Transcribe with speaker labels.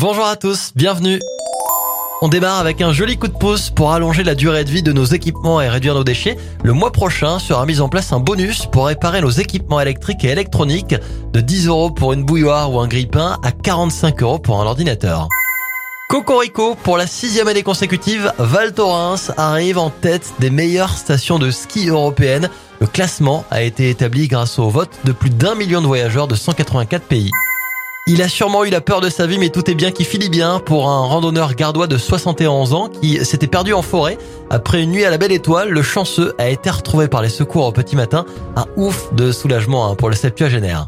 Speaker 1: Bonjour à tous, bienvenue. On démarre avec un joli coup de pouce pour allonger la durée de vie de nos équipements et réduire nos déchets. Le mois prochain sera mis en place un bonus pour réparer nos équipements électriques et électroniques de 10 euros pour une bouilloire ou un grille-pain à 45 euros pour un ordinateur. Cocorico, pour la sixième année consécutive, Val Thorens arrive en tête des meilleures stations de ski européennes. Le classement a été établi grâce au vote de plus d'un million de voyageurs de 184 pays. Il a sûrement eu la peur de sa vie, mais tout est bien qui finit bien pour un randonneur gardois de 71 ans qui s'était perdu en forêt. Après une nuit à la belle étoile, le chanceux a été retrouvé par les secours au petit matin. Un ouf de soulagement hein, pour le septuagénaire.